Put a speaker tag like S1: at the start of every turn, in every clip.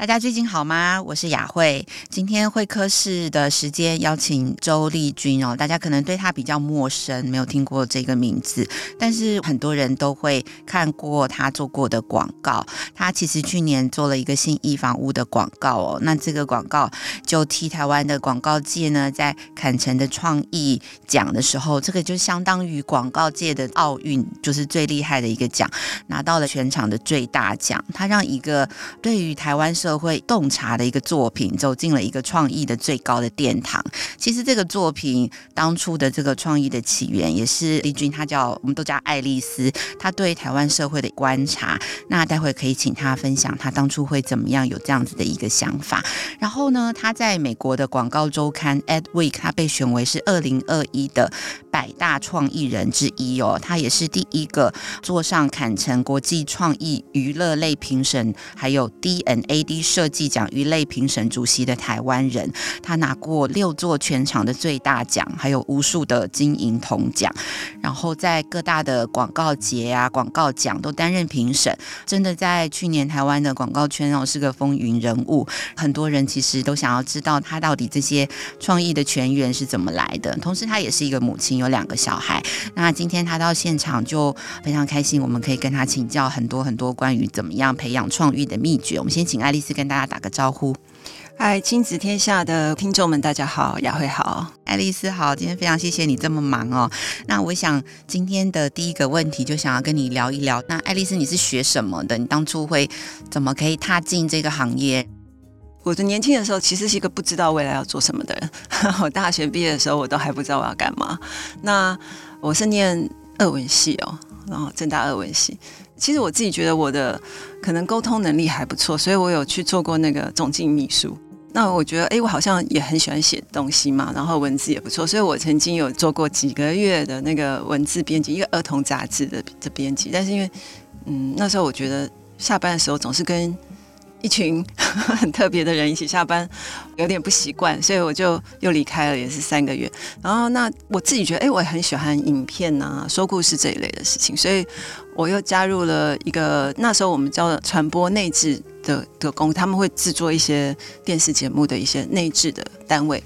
S1: 大家最近好吗？我是雅慧。今天会客室的时间邀请周丽君哦，大家可能对她比较陌生，没有听过这个名字，但是很多人都会看过她做过的广告。她其实去年做了一个信义房屋的广告哦，那这个广告就替台湾的广告界呢，在坎城的创意奖的时候，这个就相当于广告界的奥运，就是最厉害的一个奖，拿到了全场的最大奖。他让一个对于台湾社社会洞察的一个作品，走进了一个创意的最高的殿堂。其实这个作品当初的这个创意的起源，也是丽君，她叫我们都叫爱丽丝，她对台湾社会的观察。那待会可以请她分享，她当初会怎么样有这样子的一个想法。然后呢，她在美国的广告周刊《Adweek》，她被选为是二零二一的百大创意人之一哦。她也是第一个坐上坎城国际创意娱乐类评审，还有 DNA D 设计奖鱼类评审主席的台湾人，他拿过六座全场的最大奖，还有无数的金银铜奖，然后在各大的广告节啊、广告奖都担任评审。真的在去年台湾的广告圈哦，是个风云人物，很多人其实都想要知道他到底这些创意的泉源是怎么来的。同时，他也是一个母亲，有两个小孩。那今天他到现场就非常开心，我们可以跟他请教很多很多关于怎么样培养创意的秘诀。我们先请爱丽丝。跟大家打个招呼，
S2: 嗨，亲子天下的听众们，大家好，雅慧好，
S1: 爱丽丝好，今天非常谢谢你这么忙哦。那我想今天的第一个问题就想要跟你聊一聊，那爱丽丝你是学什么的？你当初会怎么可以踏进这个行业？
S2: 我的年轻的时候其实是一个不知道未来要做什么的人，我大学毕业的时候我都还不知道我要干嘛。那我是念二文系哦，然后正大二文系。其实我自己觉得我的可能沟通能力还不错，所以我有去做过那个总经秘书。那我觉得，哎，我好像也很喜欢写东西嘛，然后文字也不错，所以我曾经有做过几个月的那个文字编辑，一个儿童杂志的的编辑。但是因为，嗯，那时候我觉得下班的时候总是跟一群 很特别的人一起下班，有点不习惯，所以我就又离开了，也是三个月。然后那我自己觉得，哎，我也很喜欢影片啊、说故事这一类的事情，所以我又加入了一个那时候我们叫传播内置的的工，他们会制作一些电视节目的一些内置的单位，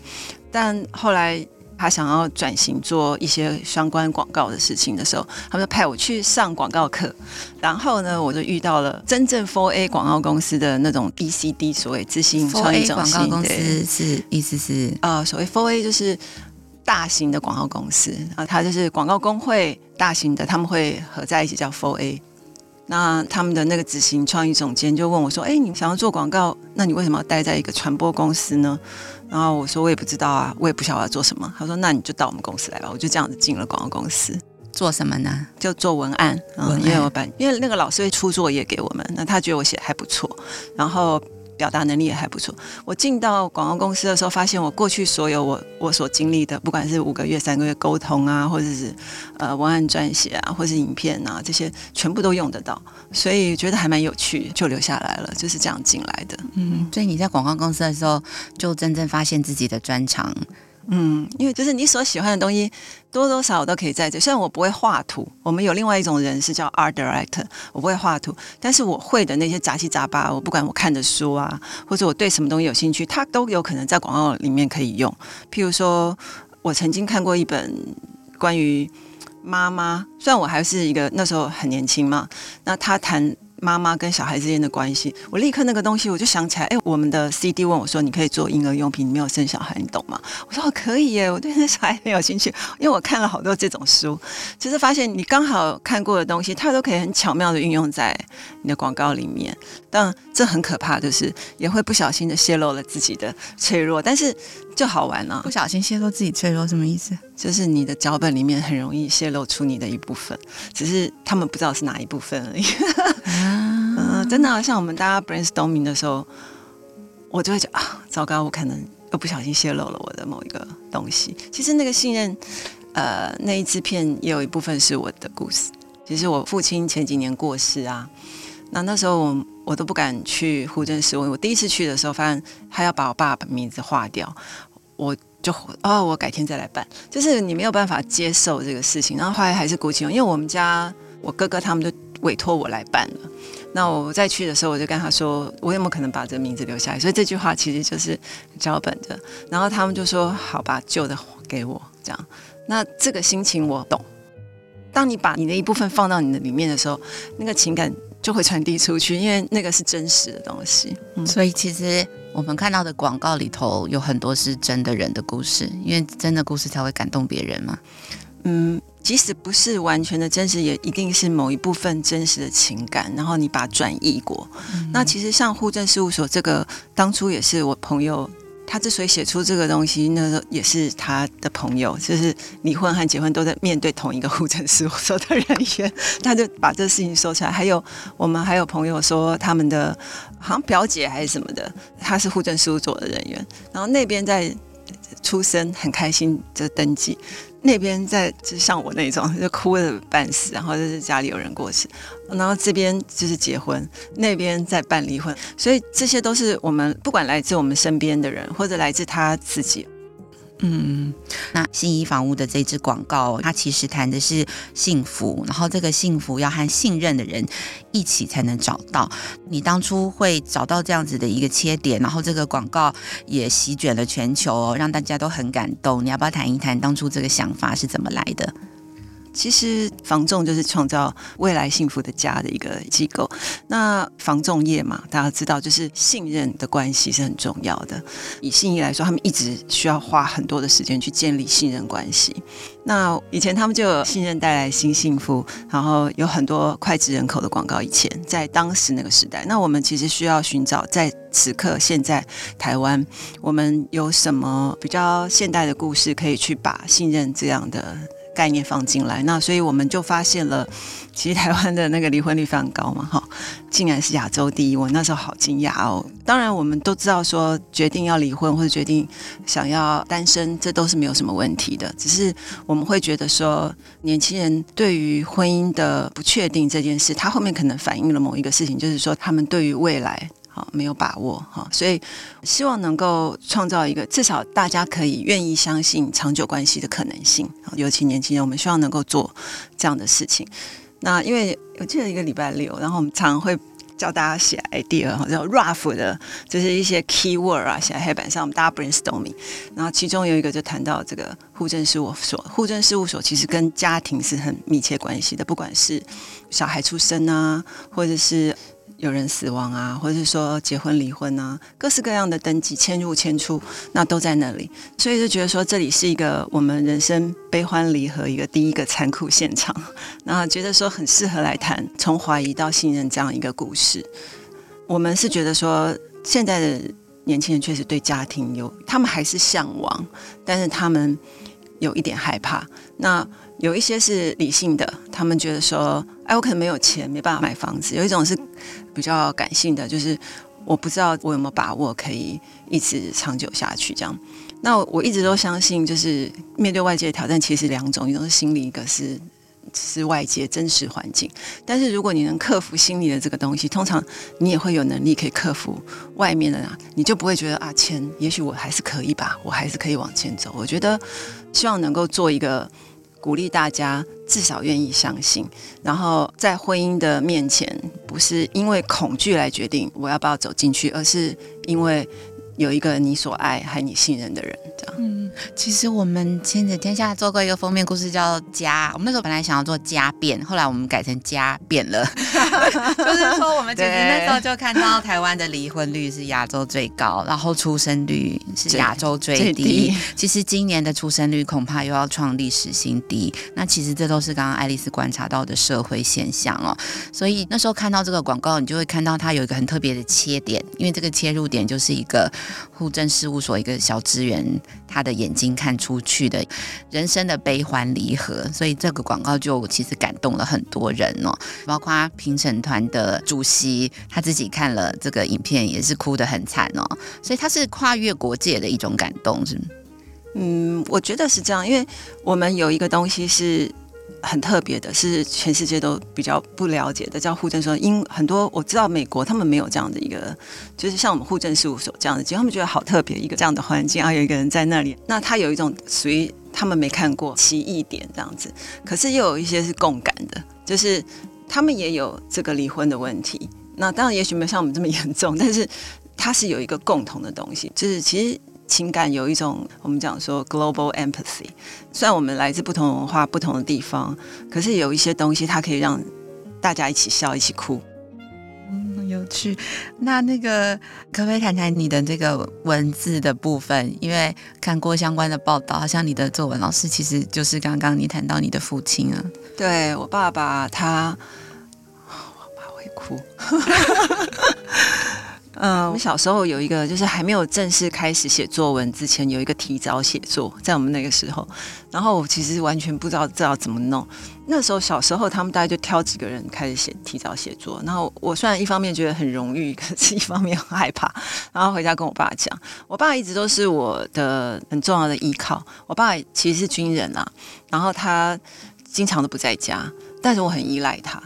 S2: 但后来。他想要转型做一些相关广告的事情的时候，他们就派我去上广告课。然后呢，我就遇到了真正 for A 广告公司的那种 ECD，所谓自信创意中心。4A 广告公司是意思是啊、呃，所谓 for A 就是大型的广告公司啊，它就是广告工会大型的，他们会合在一起叫 Four A。那他们的那个执行创意总监就问我说：“哎，你想要做广告，那你为什么要待在一个传播公司呢？”然后我说：“我也不知道啊，我也不晓得要做什么。”他说：“那你就到我们公司来吧。”我就这样子进了广告公司，
S1: 做什么呢？
S2: 就做文案。文案，因为我本因为那个老师会出作业给我们，那他觉得我写还不错，然后。表达能力也还不错。我进到广告公司的时候，发现我过去所有我我所经历的，不管是五个月、三个月沟通啊，或者是呃文案撰写啊，或是影片啊，这些全部都用得到，所以觉得还蛮有趣，就留下来了。就是这样进来的。
S1: 嗯，所以你在广告公司的时候，就真正发现自己的专长。
S2: 嗯，因为就是你所喜欢的东西，多多少少都可以在这。虽然我不会画图，我们有另外一种人是叫 art director，我不会画图，但是我会的那些杂七杂八，我不管我看的书啊，或者我对什么东西有兴趣，它都有可能在广告里面可以用。譬如说，我曾经看过一本关于妈妈，虽然我还是一个那时候很年轻嘛，那他谈。妈妈跟小孩之间的关系，我立刻那个东西我就想起来，哎，我们的 CD 问我说：“你可以做婴儿用品，你没有生小孩，你懂吗？”我说：“我可以耶，我对那小孩很有兴趣，因为我看了好多这种书，就是发现你刚好看过的东西，它都可以很巧妙的运用在你的广告里面。但这很可怕，就是也会不小心的泄露了自己的脆弱，但是就好玩呢、啊。
S1: 不小心泄露自己脆弱什么意思？
S2: 就是你的脚本里面很容易泄露出你的一部分，只是他们不知道是哪一部分而已。嗯、呃，真的、啊，像我们大家 brainstorming 的时候，我就会觉得啊，糟糕，我可能又不小心泄露了我的某一个东西。其实那个信任，呃，那一支片也有一部分是我的故事。其实我父亲前几年过世啊，那那时候我我都不敢去户政事务。我第一次去的时候，发现他要把我爸爸名字划掉，我就哦，我改天再来办。就是你没有办法接受这个事情，然后后来还是鼓起勇，因为我们家我哥哥他们都委托我来办了。那我再去的时候，我就跟他说，我有没有可能把这个名字留下来？所以这句话其实就是脚本的。然后他们就说：“好吧，旧的给我。”这样，那这个心情我懂。当你把你的一部分放到你的里面的时候，那个情感就会传递出去，因为那个是真实的东西。
S1: 嗯，所以其实我们看到的广告里头有很多是真的人的故事，因为真的故事才会感动别人嘛。
S2: 嗯。即使不是完全的真实，也一定是某一部分真实的情感，然后你把它转移过。嗯、那其实像户政事务所这个，当初也是我朋友，他之所以写出这个东西，那个也是他的朋友，就是离婚和结婚都在面对同一个户政事务所的人员，他就把这事情说出来。还有我们还有朋友说，他们的好像表姐还是什么的，他是户政事务所的人员，然后那边在出生很开心就登记。那边在就像我那种就哭的半死，然后就是家里有人过世，然后这边就是结婚，那边在办离婚，所以这些都是我们不管来自我们身边的人，或者来自他自己。
S1: 嗯，那信谊房屋的这支广告，它其实谈的是幸福，然后这个幸福要和信任的人一起才能找到。你当初会找到这样子的一个切点，然后这个广告也席卷了全球，让大家都很感动。你要不要谈一谈当初这个想法是怎么来的？
S2: 其实房仲就是创造未来幸福的家的一个机构。那房仲业嘛，大家知道，就是信任的关系是很重要的。以信义来说，他们一直需要花很多的时间去建立信任关系。那以前他们就有信任带来新幸福，然后有很多脍炙人口的广告。以前在当时那个时代，那我们其实需要寻找在此刻现在台湾，我们有什么比较现代的故事，可以去把信任这样的。概念放进来，那所以我们就发现了，其实台湾的那个离婚率非常高嘛，哈，竟然是亚洲第一，我那时候好惊讶哦。当然，我们都知道说决定要离婚或者决定想要单身，这都是没有什么问题的，只是我们会觉得说，年轻人对于婚姻的不确定这件事，他后面可能反映了某一个事情，就是说他们对于未来。好，没有把握哈，所以希望能够创造一个至少大家可以愿意相信长久关系的可能性。尤其年轻人，我们希望能够做这样的事情。那因为我记得一个礼拜六，然后我们常会教大家写 idea，叫 rough 的，就是一些 keyword 啊，写在黑板上，我们大家 brainstorming。然后其中有一个就谈到这个户政事务所，户政事务所其实跟家庭是很密切关系的，不管是小孩出生啊，或者是。有人死亡啊，或者是说结婚离婚啊，各式各样的登记迁入迁出，那都在那里，所以就觉得说这里是一个我们人生悲欢离合一个第一个残酷现场，那觉得说很适合来谈从怀疑到信任这样一个故事。我们是觉得说现在的年轻人确实对家庭有，他们还是向往，但是他们有一点害怕。那有一些是理性的，他们觉得说，哎，我可能没有钱，没办法买房子。有一种是比较感性的，就是我不知道我有没有把握可以一直长久下去这样。那我一直都相信，就是面对外界的挑战，其实两种，一种是心理，一个是是外界真实环境。但是如果你能克服心理的这个东西，通常你也会有能力可以克服外面的，你就不会觉得啊，钱也许我还是可以吧，我还是可以往前走。我觉得希望能够做一个。鼓励大家至少愿意相信，然后在婚姻的面前，不是因为恐惧来决定我要不要走进去，而是因为。有一个你所爱还你信任的人，这样。嗯，
S1: 其实我们亲子天下做过一个封面故事，叫《家》。我们那时候本来想要做“家变”，后来我们改成“家变了”，就是说我们其实那时候就看到台湾的离婚率是亚洲最高，然后出生率是亚洲最低。最低。其实今年的出生率恐怕又要创历史新低。那其实这都是刚刚爱丽丝观察到的社会现象哦。所以那时候看到这个广告，你就会看到它有一个很特别的切点，因为这个切入点就是一个。户政事务所一个小职员，他的眼睛看出去的人生的悲欢离合，所以这个广告就其实感动了很多人哦，包括评审团的主席他自己看了这个影片也是哭得很惨哦，所以他是跨越国界的一种感动，是吗？
S2: 嗯，我觉得是这样，因为我们有一个东西是很特别的，是全世界都比较不了解的，叫互证说。因很多我知道美国他们没有这样的一个，就是像我们户政事务所这样的，其实他们觉得好特别一个这样的环境啊，有一个人在那里，那他有一种属于他们没看过奇异点这样子。可是又有一些是共感的，就是他们也有这个离婚的问题。那当然也许没有像我们这么严重，但是它是有一个共同的东西，就是其实。情感有一种，我们讲说 global empathy。虽然我们来自不同文化、不同的地方，可是有一些东西，它可以让大家一起笑、一起哭。
S1: 嗯，有趣。那那个，可不可以谈谈你的这个文字的部分？因为看过相关的报道，好像你的作文老师其实就是刚刚你谈到你的父亲啊。
S2: 对，我爸爸，他，我爸会哭。嗯，我们小时候有一个，就是还没有正式开始写作文之前，有一个提早写作，在我们那个时候。然后我其实完全不知道知道怎么弄。那时候小时候，他们大概就挑几个人开始写提早写作。然后我虽然一方面觉得很荣誉，可是一方面很害怕。然后回家跟我爸讲，我爸一直都是我的很重要的依靠。我爸其实是军人啊，然后他经常都不在家，但是我很依赖他。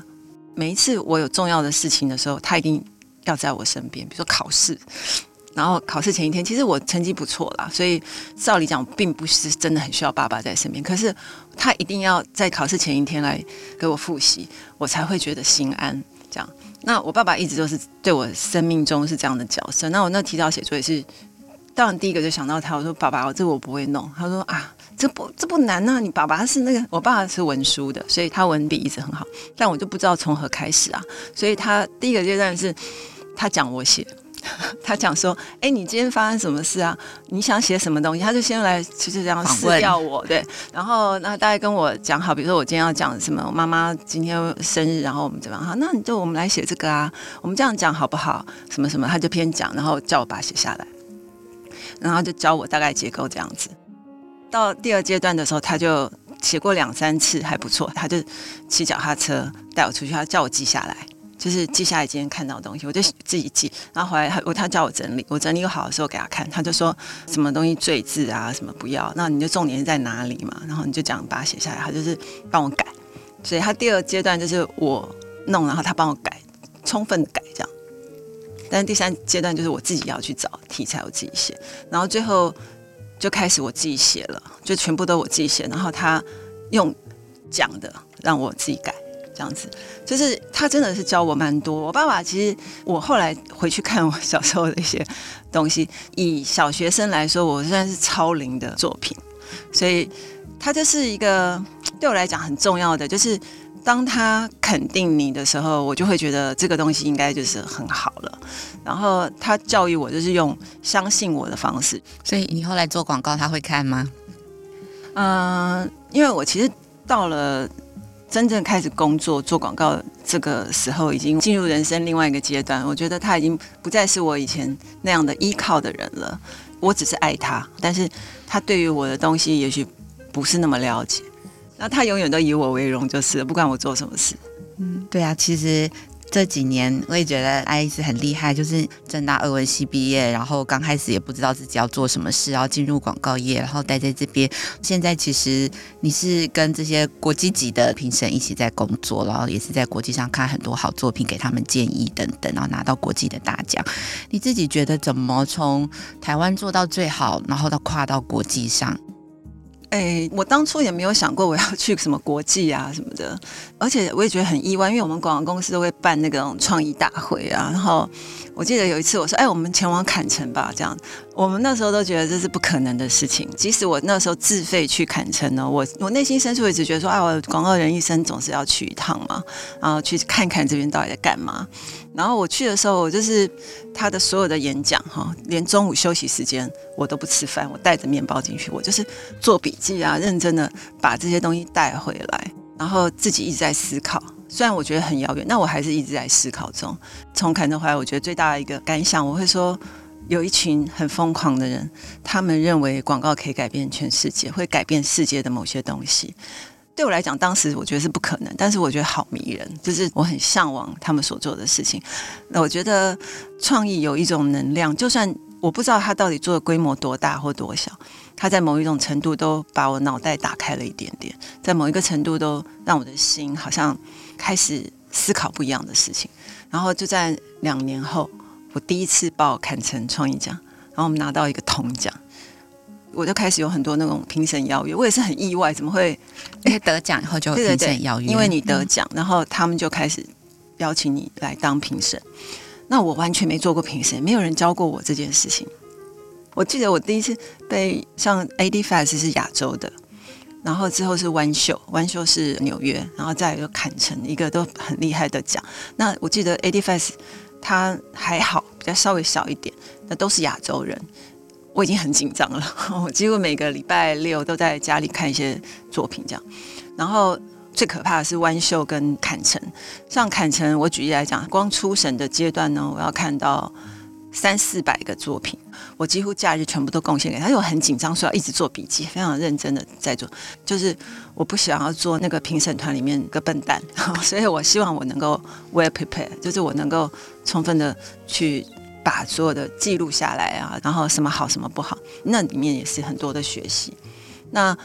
S2: 每一次我有重要的事情的时候，他一定。要在我身边，比如说考试，然后考试前一天，其实我成绩不错啦，所以照理讲，并不是真的很需要爸爸在身边。可是他一定要在考试前一天来给我复习，我才会觉得心安。这样，那我爸爸一直都是对我生命中是这样的角色。那我那提早写作也是，当然第一个就想到他，我说爸爸，我这个我不会弄。他说啊，这不这不难啊，你爸爸是那个，我爸爸是文书的，所以他文笔一直很好，但我就不知道从何开始啊。所以他第一个阶段是。他讲我写，他讲说：“哎、欸，你今天发生什么事啊？你想写什么东西？”他就先来就是这样撕掉我，对。然后那大概跟我讲好，比如说我今天要讲什么，我妈妈今天生日，然后我们怎么样？好，那你就我们来写这个啊，我们这样讲好不好？什么什么，他就偏讲，然后叫我把它写下来，然后就教我大概结构这样子。到第二阶段的时候，他就写过两三次还不错，他就骑脚踏车带我出去，他叫我记下来。就是记下来今天看到的东西，我就自己记。然后回来他他叫我整理，我整理好的时候给他看，他就说什么东西最字啊，什么不要。那你就重点是在哪里嘛？然后你就这样把它写下来。他就是帮我改，所以他第二阶段就是我弄，然后他帮我改，充分的改这样。但是第三阶段就是我自己要去找题材，我自己写。然后最后就开始我自己写了，就全部都我自己写。然后他用讲的让我自己改。这样子，就是他真的是教我蛮多。我爸爸其实，我后来回去看我小时候的一些东西，以小学生来说，我算是超龄的作品。所以，他就是一个对我来讲很重要的，就是当他肯定你的时候，我就会觉得这个东西应该就是很好了。然后他教育我，就是用相信我的方式。
S1: 所以你后来做广告，他会看吗？
S2: 嗯、呃，因为我其实到了。真正开始工作做广告这个时候，已经进入人生另外一个阶段。我觉得他已经不再是我以前那样的依靠的人了。我只是爱他，但是他对于我的东西也许不是那么了解。那他永远都以我为荣，就是，不管我做什么事。
S1: 嗯，对啊，其实。这几年我也觉得爱丽丝很厉害，就是政大俄文系毕业，然后刚开始也不知道自己要做什么事，然后进入广告业，然后待在这边。现在其实你是跟这些国际级的评审一起在工作，然后也是在国际上看很多好作品，给他们建议等等，然后拿到国际的大奖。你自己觉得怎么从台湾做到最好，然后到跨到国际上？
S2: 哎、我当初也没有想过我要去什么国际啊什么的，而且我也觉得很意外，因为我们广告公司都会办那个创意大会啊。然后我记得有一次我说：“哎，我们前往坎城吧。”这样，我们那时候都觉得这是不可能的事情。即使我那时候自费去坎城呢，我我内心深处一直觉得说：“哎，我广告人一生总是要去一趟嘛，然后去看看这边到底在干嘛。”然后我去的时候，我就是他的所有的演讲哈，连中午休息时间我都不吃饭，我带着面包进去，我就是做笔记啊，认真的把这些东西带回来，然后自己一直在思考。虽然我觉得很遥远，那我还是一直在思考中。从坎城回来，我觉得最大的一个感想，我会说，有一群很疯狂的人，他们认为广告可以改变全世界，会改变世界的某些东西。对我来讲，当时我觉得是不可能，但是我觉得好迷人，就是我很向往他们所做的事情。那我觉得创意有一种能量，就算我不知道他到底做的规模多大或多小，它在某一种程度都把我脑袋打开了一点点，在某一个程度都让我的心好像开始思考不一样的事情。然后就在两年后，我第一次报坎城创意奖，然后我们拿到一个铜奖，我就开始有很多那种评审邀约。我也是很意外，怎么会？
S1: 因为得奖以后就评审邀约，
S2: 因为你得奖，然后他们就开始邀请你来当评审。那我完全没做过评审，没有人教过我这件事情。我记得我第一次被像 ADFest 是亚洲的，然后之后是湾秀，湾秀是纽约，然后再一个坎城，一个都很厉害的奖。那我记得 ADFest 它还好，比较稍微小一点，那都是亚洲人，我已经很紧张了。我几乎每个礼拜六都在家里看一些作品，这样，然后。最可怕的是湾秀跟坎城，像坎城，我举例来讲，光初审的阶段呢，我要看到三四百个作品，我几乎假日全部都贡献给他，因为我很紧张，所以要一直做笔记，非常认真的在做，就是我不想要做那个评审团里面个笨蛋，所以我希望我能够 well prepared，就是我能够充分的去把所有的记录下来啊，然后什么好什么不好，那里面也是很多的学习，那。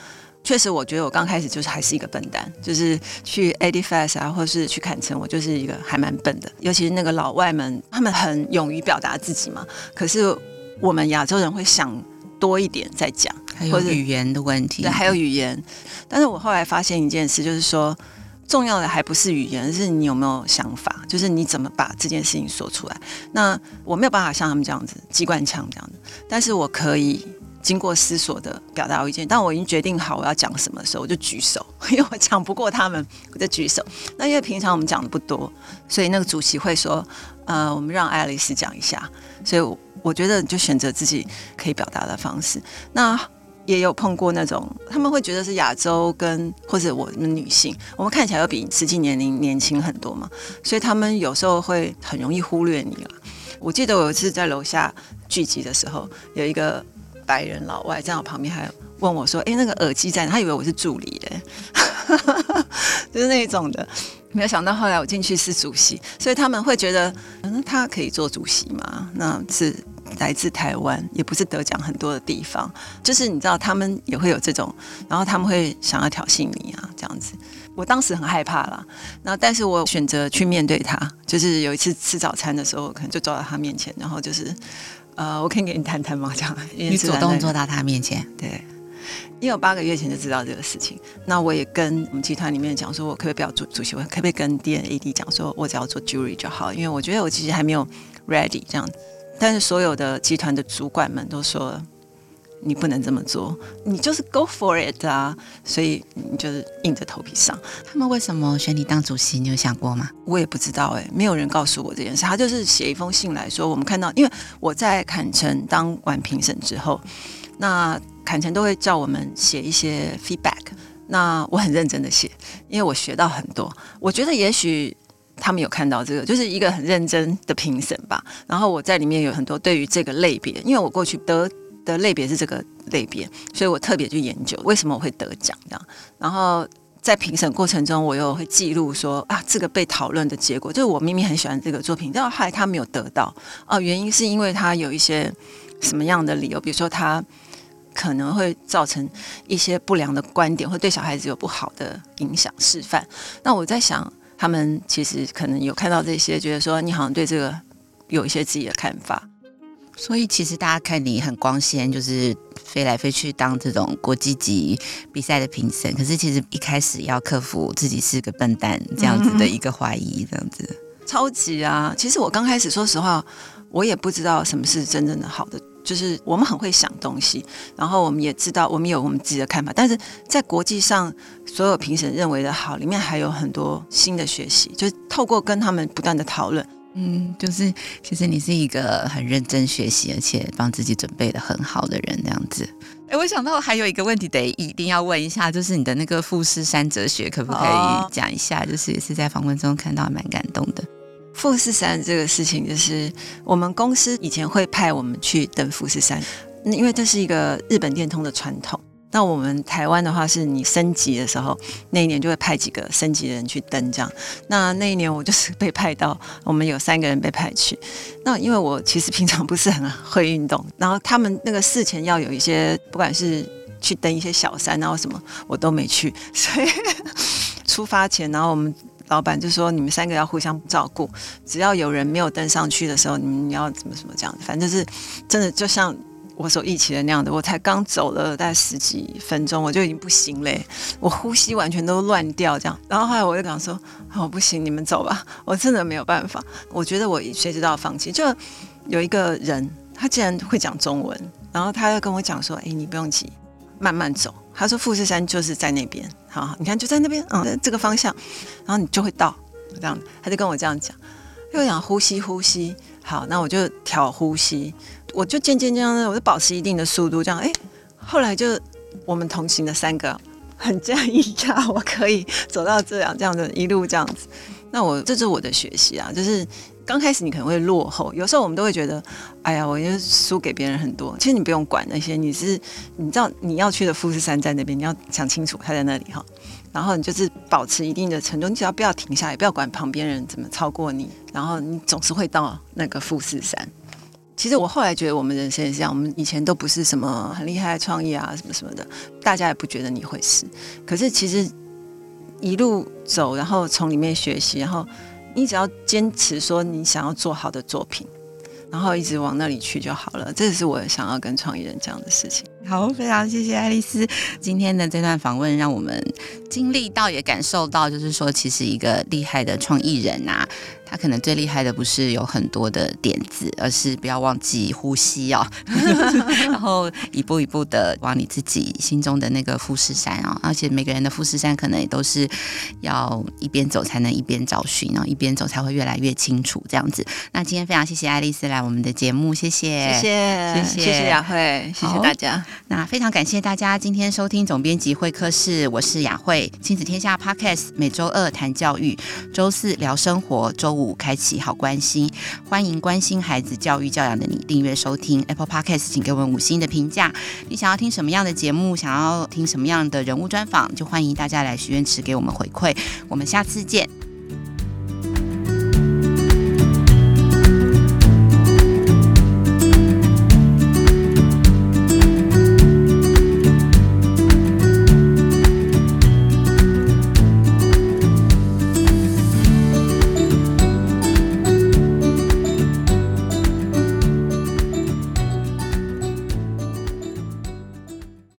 S2: 确实，我觉得我刚开始就是还是一个笨蛋，就是去 ADFest 啊，或是去坎城，我就是一个还蛮笨的。尤其是那个老外们，他们很勇于表达自己嘛。可是我们亚洲人会想多一点再讲，
S1: 还有语言的问题。
S2: 对，还有语言。但是我后来发现一件事，就是说重要的还不是语言，而是你有没有想法，就是你怎么把这件事情说出来。那我没有办法像他们这样子机关枪这样子，但是我可以。经过思索的表达意见，当我已经决定好我要讲什么的时候，我就举手，因为我讲不过他们，我就举手。那因为平常我们讲的不多，所以那个主席会说：“呃，我们让爱丽丝讲一下。”所以我，觉得你就选择自己可以表达的方式。那也有碰过那种他们会觉得是亚洲跟或者我们女性，我们看起来要比实际年龄年轻很多嘛，所以他们有时候会很容易忽略你啊。我记得我有一次在楼下聚集的时候，有一个。白人老外在我旁边，还问我说：“哎，那个耳机在哪？”他以为我是助理的，就是那种的。没有想到后来我进去是主席，所以他们会觉得，嗯，他可以做主席吗？那是来自台湾，也不是得奖很多的地方。就是你知道，他们也会有这种，然后他们会想要挑衅你啊，这样子。我当时很害怕啦，然后但是我选择去面对他。就是有一次吃早餐的时候，可能就走到他面前，然后就是。呃，我可以给你谈谈吗？这样，
S1: 你主动坐到他面前，
S2: 对，因为我八个月前就知道这个事情。那我也跟我们集团里面讲说，我可不可以不要做主席？我可不可以跟 DNAD 讲说，我只要做 jury 就好？因为我觉得我其实还没有 ready 这样。但是所有的集团的主管们都说，你不能这么做，你就是 go for it 啊！所以你就是硬着头皮上。
S1: 他们为什么选你当主席？你有想过吗？
S2: 我也不知道哎、欸，没有人告诉我这件事。他就是写一封信来说，我们看到，因为我在坎城当完评审之后，那坎城都会叫我们写一些 feedback。那我很认真的写，因为我学到很多。我觉得也许他们有看到这个，就是一个很认真的评审吧。然后我在里面有很多对于这个类别，因为我过去得。的类别是这个类别，所以我特别去研究为什么我会得奖这样。然后在评审过程中，我又会记录说啊，这个被讨论的结果，就是我明明很喜欢这个作品，但后来他没有得到哦，原因是因为他有一些什么样的理由，比如说他可能会造成一些不良的观点，或对小孩子有不好的影响示范。那我在想，他们其实可能有看到这些，觉得说你好像对这个有一些自己的看法。
S1: 所以其实大家看你很光鲜，就是飞来飞去当这种国际级比赛的评审。可是其实一开始要克服自己是个笨蛋这样子的一个怀疑，这样子、嗯、
S2: 超级啊！其实我刚开始说实话，我也不知道什么是真正的好的。就是我们很会想东西，然后我们也知道我们有我们自己的看法。但是在国际上，所有评审认为的好里面还有很多新的学习，就是透过跟他们不断的讨论。
S1: 嗯，就是其实你是一个很认真学习，而且帮自己准备的很好的人，这样子。哎，我想到还有一个问题得一定要问一下，就是你的那个富士山哲学，可不可以讲一下？就是也是在访问中看到，蛮感动的。
S2: 富士山这个事情，就是我们公司以前会派我们去登富士山，因为这是一个日本电通的传统。那我们台湾的话，是你升级的时候，那一年就会派几个升级的人去登这样。那那一年我就是被派到，我们有三个人被派去。那因为我其实平常不是很会运动，然后他们那个事前要有一些，不管是去登一些小山，然后什么我都没去，所以出发前，然后我们老板就说，你们三个要互相照顾，只要有人没有登上去的时候，你们要怎么怎么这样，反正是真的就像。我所预期的那样的，我才刚走了大概十几分钟，我就已经不行嘞，我呼吸完全都乱掉这样。然后后来我就讲说：“哦，不行，你们走吧，我真的没有办法。”我觉得我谁知道放弃。就有一个人，他竟然会讲中文，然后他又跟我讲说：“哎，你不用急，慢慢走。”他说：“富士山就是在那边，好，你看就在那边，嗯，这个方向，然后你就会到。”这样，他就跟我这样讲，又讲呼吸呼吸，好，那我就调呼吸。我就渐渐这样子，我就保持一定的速度，这样哎，后来就我们同行的三个很讶异呀，我可以走到这样这样的一路这样子。那我这是我的学习啊，就是刚开始你可能会落后，有时候我们都会觉得，哎呀，我就输给别人很多。其实你不用管那些，你是你知道你要去的富士山在那边，你要想清楚它在那里哈。然后你就是保持一定的程度，你只要不要停下来，不要管旁边人怎么超过你，然后你总是会到那个富士山。其实我后来觉得，我们人生也是这样。我们以前都不是什么很厉害的创意啊，什么什么的，大家也不觉得你会是。可是其实一路走，然后从里面学习，然后你只要坚持说你想要做好的作品，然后一直往那里去就好了。这是我想要跟创意人讲的事情。
S1: 好，非常谢谢爱丽丝今天的这段访问，让我们经历到也感受到，就是说，其实一个厉害的创意人啊。他可能最厉害的不是有很多的点子，而是不要忘记呼吸哦，然后一步一步的往你自己心中的那个富士山啊、哦，而且每个人的富士山可能也都是要一边走才能一边找寻，然后一边走才会越来越清楚这样子。那今天非常谢谢爱丽丝来我们的节目，谢谢，谢谢，谢谢，谢谢雅慧，谢谢大家。那非常感谢大家今天收听总编辑会客室，我是雅慧，亲子天下 Podcast 每周二谈教育，周四聊生活，周五。开启好关心，欢迎关心孩子教育教养的你订阅收听 Apple Podcast，请给我们五星的评价。你想要听什么样的节目？想要听什么样的人物专访？就欢迎大家来许愿池给我们回馈。我们下次见。